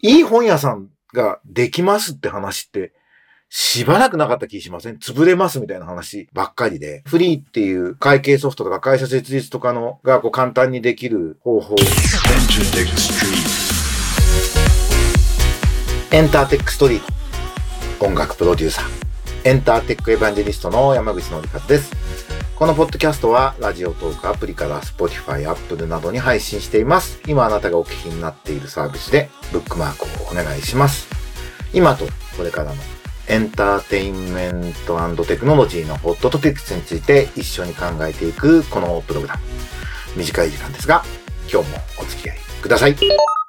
いい本屋さんができますって話って、しばらくなかった気しません？潰れますみたいな話ばっかりで、フリーっていう会計ソフトとか会社設立とかのがこう簡単にできる方法。エンターテックストリート。音楽プロデューサー。エンターテックエヴァンジェリストの山口のりかです。このポッドキャストはラジオトークアプリから Spotify、Apple などに配信しています。今あなたがお聞きになっているサービスでブックマークをお願いします。今とこれからのエンターテインメントテクノロジーのホットトピックスについて一緒に考えていくこのプログラム。短い時間ですが、今日もお付き合いください。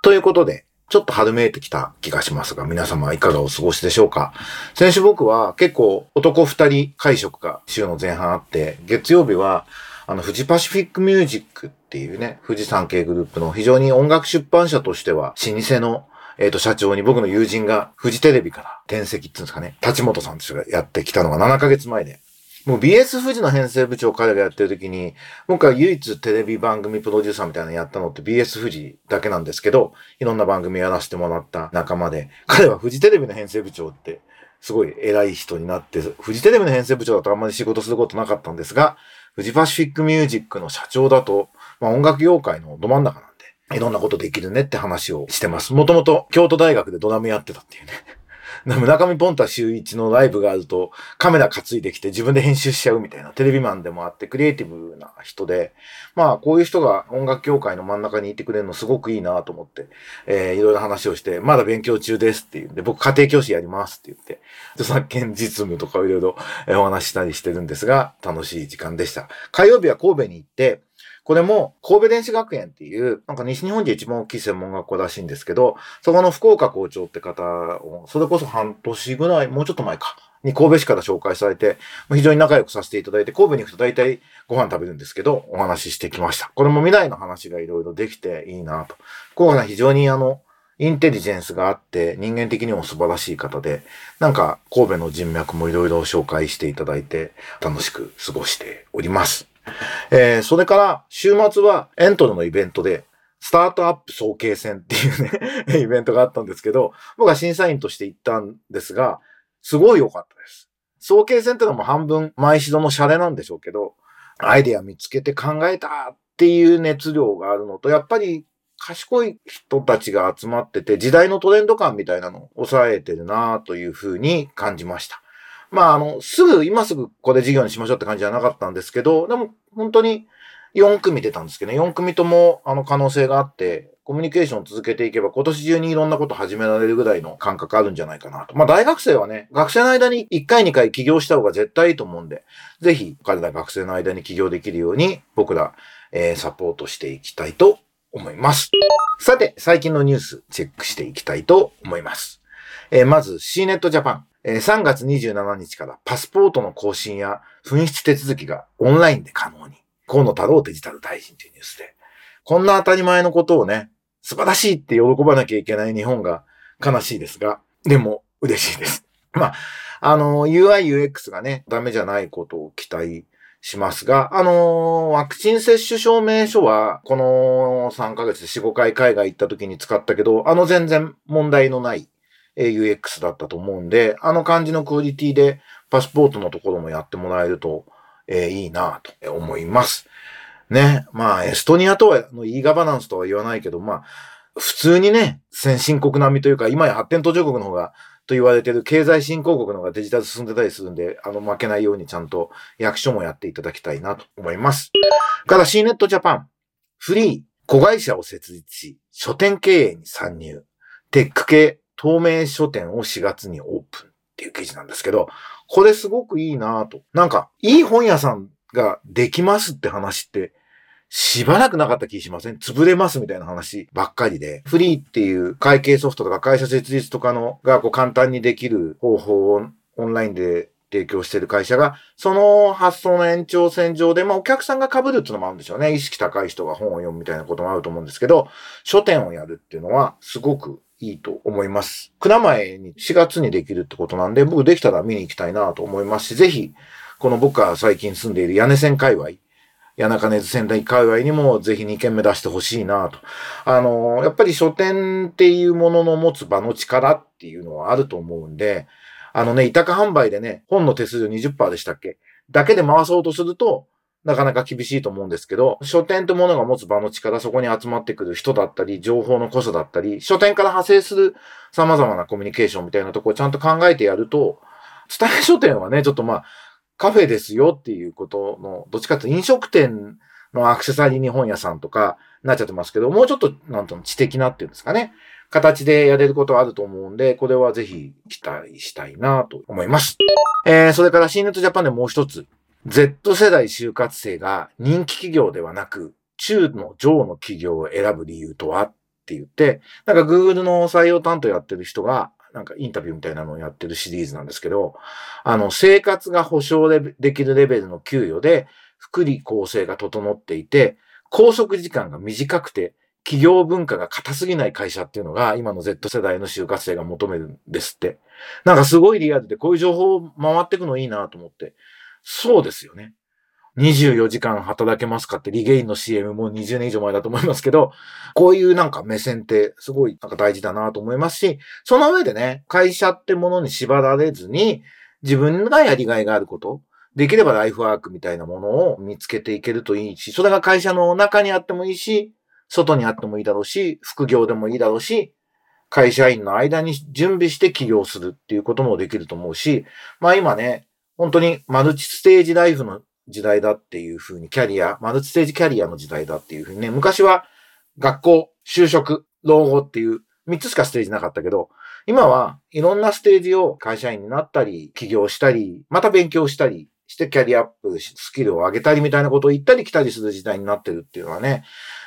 ということで、ちょっと春めいてきた気がしますが、皆様いかがお過ごしでしょうか？先週僕は結構男二人会食が週の前半あって、月曜日はあの、富士パシフィックミュージックっていうね、富士山系グループの非常に音楽出版社としては老舗のえっ、と、社長に僕の友人が、フジテレビから転籍っていうんですかね、立本さんですがやってきたのが7ヶ月前で、もう BS 富士の編成部長彼がやってる時に、僕は唯一テレビ番組プロデューサーみたいなのやったのって BS 富士だけなんですけど、いろんな番組やらせてもらった仲間で、彼はフジテレビの編成部長って、すごい偉い人になって、フジテレビの編成部長だとあんまり仕事することなかったんですが、フジパシフィックミュージックの社長だと、まあ音楽業界のど真ん中なんでいろんなことできるねって話をしてます。もともと京都大学でドラムやってたっていうね。村上ポンタ週一のライブがあるとカメラ担いできて自分で編集しちゃうみたいなテレビマンでもあってクリエイティブな人で、まあこういう人が音楽協会の真ん中にいてくれるのすごくいいなと思って、えー、いろいろ話をして、まだ勉強中ですって言うんで、僕家庭教師やりますって言って、著作権実務とかいろいろお話したりしてるんですが、楽しい時間でした。火曜日は神戸に行って、これも神戸電子学園っていう、なんか西日本で一番大きい専門学校らしいんですけど、そこの福岡校長って方を、それこそ半年ぐらい、もうちょっと前か、に神戸市から紹介されて、非常に仲良くさせていただいて、神戸に行くと大体ご飯食べるんですけど、お話ししてきました。これも未来の話がいろいろできていいなと。福岡さん非常にあの、インテリジェンスがあって人間的にも素晴らしい方で、なんか神戸の人脈もいろいろ紹介していただいて楽しく過ごしております。えー、それから、週末はエントロのイベントで、スタートアップ総計戦っていうね イベントがあったんですけど、僕は審査員として行ったんですが、すごい良かったです。総計戦ってのも半分、毎度のシャレなんでしょうけど、アイデア見つけて考えたっていう熱量があるのと、やっぱり賢い人たちが集まってて、時代のトレンド感みたいなのを抑えてるなというふうに感じました。まあ、あの、すぐ、今すぐこれ事業にしましょうって感じじゃなかったんですけど、でも本当に4組出たんですけどね、4組ともあの可能性があって、コミュニケーションを続けていけば今年中にいろんなこと始められるぐらいの感覚あるんじゃないかなと。まあ大学生はね、学生の間に1回2回起業した方が絶対いいと思うんで、ぜひ彼ら学生の間に起業できるように僕ら、えー、サポートしていきたいと思います。さて、最近のニュースチェックしていきたいと思います。えー、まず3月27日からパスポートの更新や紛失手続きがオンラインで可能に。河野太郎デジタル大臣というニュースで。こんな当たり前のことをね、素晴らしいって喜ばなきゃいけない日本が悲しいですが、でも嬉しいです。まあ、あの、UI、UX がね、ダメじゃないことを期待しますが、あのワクチン接種証明書は、この3ヶ月で4、5回海外行った時に使ったけど、あの全然問題のない UX だったと思うんで、あの感じのクオリティでパスポートのところもやってもらえると、えー、いいなと思います。ね。まあ、エストニアとは、の e ガバナンスとは言わないけど、まあ、普通にね、先進国並みというか、今や発展途上国の方が、と言われてる経済振興国の方がデジタル進んでたりするんで、あの、負けないようにちゃんと役所もやっていただきたいなと思います。から C ネットジャパン、フリー、子会社を設立し、書店経営に参入、テック系透明書店を4月にオープンっていう記事なんですけど、これすごくいいなと。なんか、いい本屋さんができますって話って、しばらくなかった気しません？潰れますみたいな話ばっかりで、フリーっていう会計ソフトとか会社設立とかのがこう簡単にできる方法をオンラインで提供してる会社が、その発想の延長線上で、まあお客さんが被るっていうのもあるんでしょうね。意識高い人が本を読むみたいなこともあると思うんですけど、書店をやるっていうのはすごくいいと思います。蔵前に4月にできるってことなんで、僕できたら見に行きたいなと思いますし、ぜひ、この僕が最近住んでいる屋根線界隈、谷中根津仙台界隈にもぜひ2件目出してほしいなと。あの、やっぱり書店っていうものの持つ場の力っていうのはあると思うんで、あのね、委託販売でね、本の手数料20%でしたっけ？だけで回そうとすると、なかなか厳しいと思うんですけど、書店ってものが持つ場の力、そこに集まってくる人だったり、情報の濃さだったり、書店から派生する様々なコミュニケーションみたいなところをちゃんと考えてやると、伝え書店はね、ちょっとまあ、カフェですよっていうことの、どっちかというと飲食店のアクセサリー日本屋さんとかなっちゃってますけど、もうちょっと、なんと知的なっていうんですかね。形でやれることはあると思うんで、これはぜひ期待したいなと思います。えー、それから C ネットジャパンでもう一つ。Z 世代就活生が人気企業ではなく、中の上の企業を選ぶ理由とはって言って、なんか Google の採用担当やってる人が、なんかインタビューみたいなのをやってるシリーズなんですけど、あの、生活が保障できるレベルの給与で、福利厚生が整っていて、拘束時間が短くて、企業文化が硬すぎない会社っていうのが、今の Z 世代の就活生が求めるんですって。なんかすごいリアルで、こういう情報を回っていくのいいなと思って。そうですよね。24時間働けますかってリゲインの CM も20年以上前だと思いますけど、こういうなんか目線ってすごいなんか大事だなと思いますし、その上でね、会社ってものに縛られずに、自分がやりがいがあること、できればライフワークみたいなものを見つけていけるといいし、それが会社の中にあってもいいし、外にあってもいいだろうし、副業でもいいだろうし、会社員の間に準備して起業するっていうこともできると思うし、まあ今ね、本当にマルチステージライフの時代だっていうふうに、キャリア、マルチステージキャリアの時代だっていうふうにね、昔は学校、就職、老後っていう3つしかステージなかったけど、今はいろんなステージを会社員になったり、起業したり、また勉強したりしてキャリアアップ、スキルを上げたりみたいなことを言ったり来たりする時代になってるっていうのはね、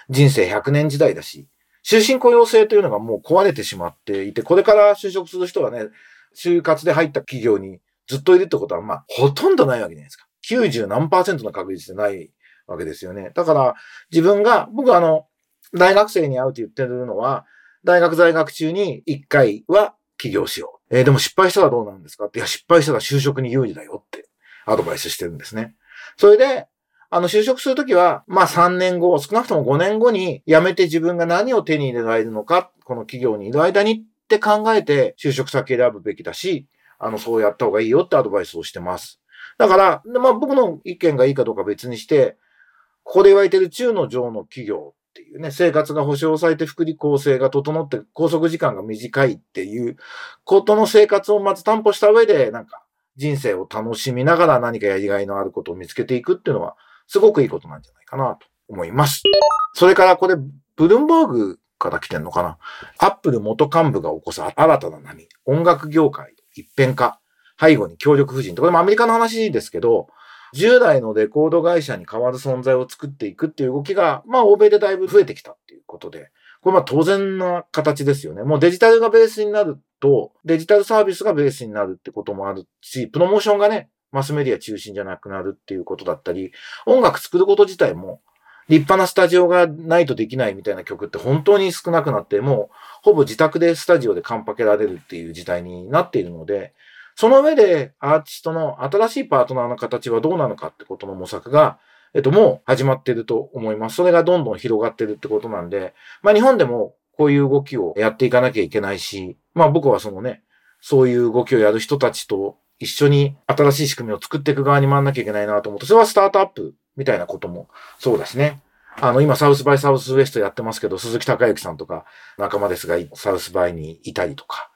人生100年時代だし、終身雇用制というのがもう壊れてしまっていて、これから就職する人はね、就活で入った企業にずっといるってことは、まあ、ほとんどないわけじゃないですか。90何パーセントの確率でないわけですよね。だから、自分が、僕はあの、大学生に会うって言ってるのは、大学在学中に1回は起業しよう。えー、でも失敗したらどうなんですか？って、いや、失敗したら就職に有利だよってアドバイスしてるんですね。それで、あの、就職するときは、まあ3年後、少なくとも5年後に辞めて自分が何を手に入れられるのか、この企業にいる間にって考えて就職先選ぶべきだし、あの、そうやった方がいいよってアドバイスをしてます。だから、まあ僕の意見がいいかどうか別にして、ここで言われてる中の上の企業っていうね、生活が保障されて福利厚生が整って拘束時間が短いっていうことの生活をまず担保した上で、なんか人生を楽しみながら何かやりがいのあることを見つけていくっていうのは、すごくいいことなんじゃないかなと思います。それからこれ、ブルンバーグから来てんのかな？アップル元幹部が起こす新たな波。音楽業界一変化、背後に協力夫人とこれもアメリカの話ですけど、従来のレコード会社に代わる存在を作っていくっていう動きが、まあ欧米でだいぶ増えてきたっていうことで、これまあ当然な形ですよね。もうデジタルがベースになると、デジタルサービスがベースになるってこともあるし、プロモーションがね、マスメディア中心じゃなくなるっていうことだったり、音楽作ること自体も立派なスタジオがないとできないみたいな曲って本当に少なくなって、もうほぼ自宅でスタジオでカンパケられるっていう時代になっているので、その上でアーティストの新しいパートナーの形はどうなのかってことの模索が、えっと、もう始まってると思います。それがどんどん広がってるってことなんで、まあ日本でもこういう動きをやっていかなきゃいけないし、まあ僕はそのね、そういう動きをやる人たちと一緒に新しい仕組みを作っていく側に回らなきゃいけないなと思って、それはスタートアップみたいなこともそうですね。あの、今、 South by Southwest やってますけど、鈴木隆之さんとか仲間ですが、 South by にいたりとか、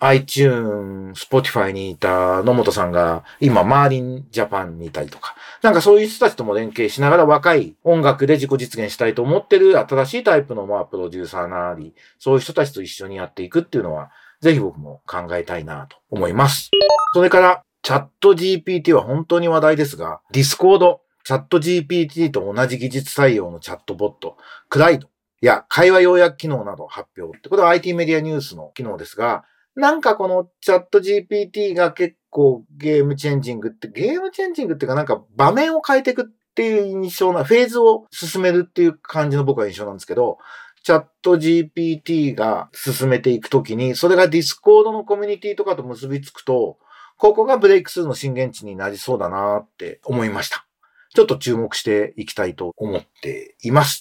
iTune、Spotify にいた野本さんが、今、 Merlin Japan にいたりとか、なんかそういう人たちとも連携しながら若い音楽で自己実現したいと思ってる新しいタイプの、まあ、プロデューサーなり、そういう人たちと一緒にやっていくっていうのは、ぜひ僕も考えたいなと思います。それから、 ChatGPT は本当に話題ですが、 Discord、チャット GPT と同じ技術採用のチャットボット、 Clyde や会話要約機能など発表って、これは IT メディアニュースの機能ですが、なんかこのチャット GPT が結構ゲームチェンジングって、ゲームチェンジングっていうかなんか場面を変えていくっていう印象な、フェーズを進めるっていう感じの僕は印象なんですけど、チャット GPT が進めていくときに、それが Discord のコミュニティとかと結びつくと、ここがブレイクスルーの震源地になりそうだなって思いました。ちょっと注目していきたいと思っています。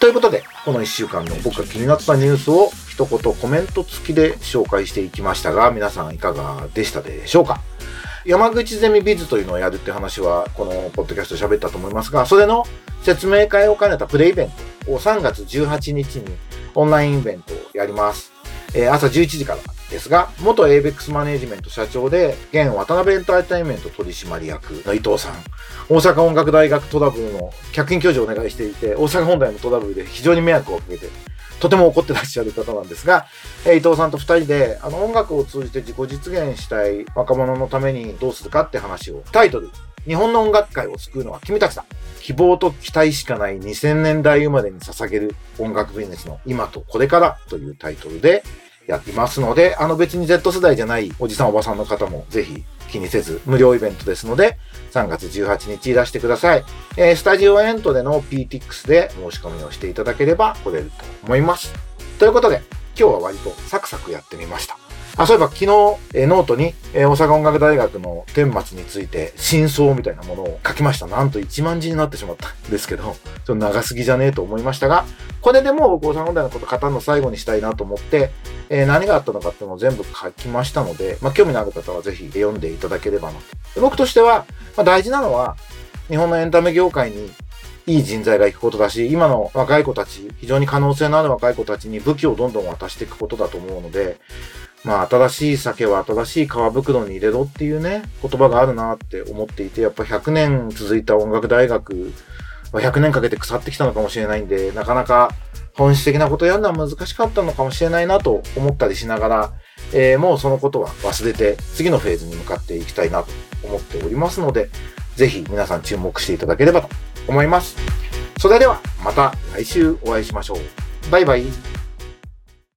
ということで、この1週間の僕が気になったニュースを一言コメント付きで紹介していきましたが、皆さんいかがでしたでしょうか？山口ゼミビズというのをやるって話は、このポッドキャスト喋ったと思いますが、それの説明会を兼ねたプレイベントを3月18日にオンラインイベントをやります。えー、朝11時からですが、元 ABEX マネジメント社長で、現渡辺エンターテインメント取締役の伊藤さん、大阪音楽大学トラブルの客員教授をお願いしていて、大阪本大のトラブルで非常に迷惑をかけて、とても怒ってらっしゃる方なんですが、伊藤さんと二人で、あの音楽を通じて自己実現したい若者のためにどうするかって話を、タイトル、日本の音楽界を救うのは君たちだ。希望と期待しかない2000年代生まれに捧げる音楽ビジネスの今とこれからというタイトルで、やってますので、あの別に Z 世代じゃないおじさんおばさんの方もぜひ気にせず無料イベントですので、3月18日いらしてください。えー、スタジオ ENTRE の Peatix で申し込みをしていただければ来れると思います。ということで、今日は割とサクサクやってみました。あ、そういえば昨日、え、ノートに、え、大阪音楽大学の顛末について真相みたいなものを書きました。なんと1万字になってしまったんですけど、ちょっと長すぎじゃねえと思いましたが、これでもう大阪音大のこと語るの最後にしたいなと思って、えー、何があったのかっていうのを全部書きましたので、まあ、興味のある方はぜひ読んでいただければなと。僕としては、まあ、大事なのは、日本のエンタメ業界にいい人材が行くことだし、今の若い子たち、非常に可能性のある若い子たちに武器をどんどん渡していくことだと思うので、まあ、新しい酒は新しい皮袋に入れろっていうね、言葉があるなって思っていて、やっぱ100年続いた音楽大学は100年かけて腐ってきたのかもしれないんで、なかなか本質的なことやるのは難しかったのかもしれないなと思ったりしながら、えー、もうそのことは忘れて次のフェーズに向かっていきたいなと思っておりますので、ぜひ皆さん注目していただければと思います。それではまた来週お会いしましょう。バイバイ。